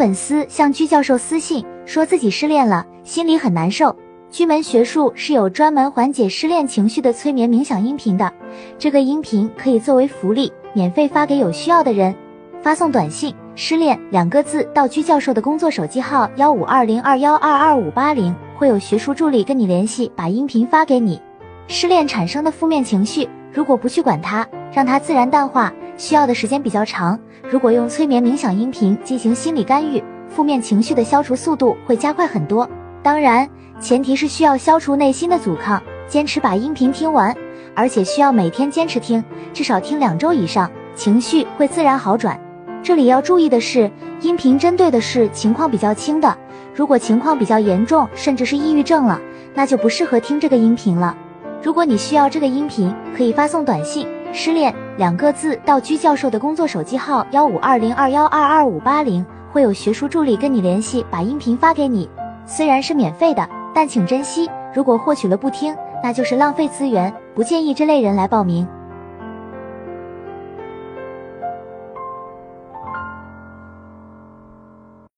粉丝向居教授私信说自己失恋了，心里很难受。居门学术是有专门缓解失恋情绪的催眠冥想音频的，这个音频可以作为福利，免费发给有需要的人。发送短信“失恋”两个字到居教授的工作手机号幺五二零二幺二二五八零，会有学术助理跟你联系，把音频发给你。失恋产生的负面情绪，如果不去管它，让它自然淡化，需要的时间比较长。如果用催眠冥想音频进行心理干预，负面情绪的消除速度会加快很多。当然，前提是需要消除内心的阻抗，坚持把音频听完，而且需要每天坚持听，至少听两周以上，情绪会自然好转。这里要注意的是，音频针对的是情况比较轻的，如果情况比较严重，甚至是抑郁症了，那就不适合听这个音频了。如果你需要这个音频，可以发送短信。失恋两个字到居教授的工作手机号幺五二零二幺二二五八零，会有学术助理跟你联系，把音频发给你。虽然是免费的，但请珍惜。如果获取了不听，那就是浪费资源，不建议这类人来报名。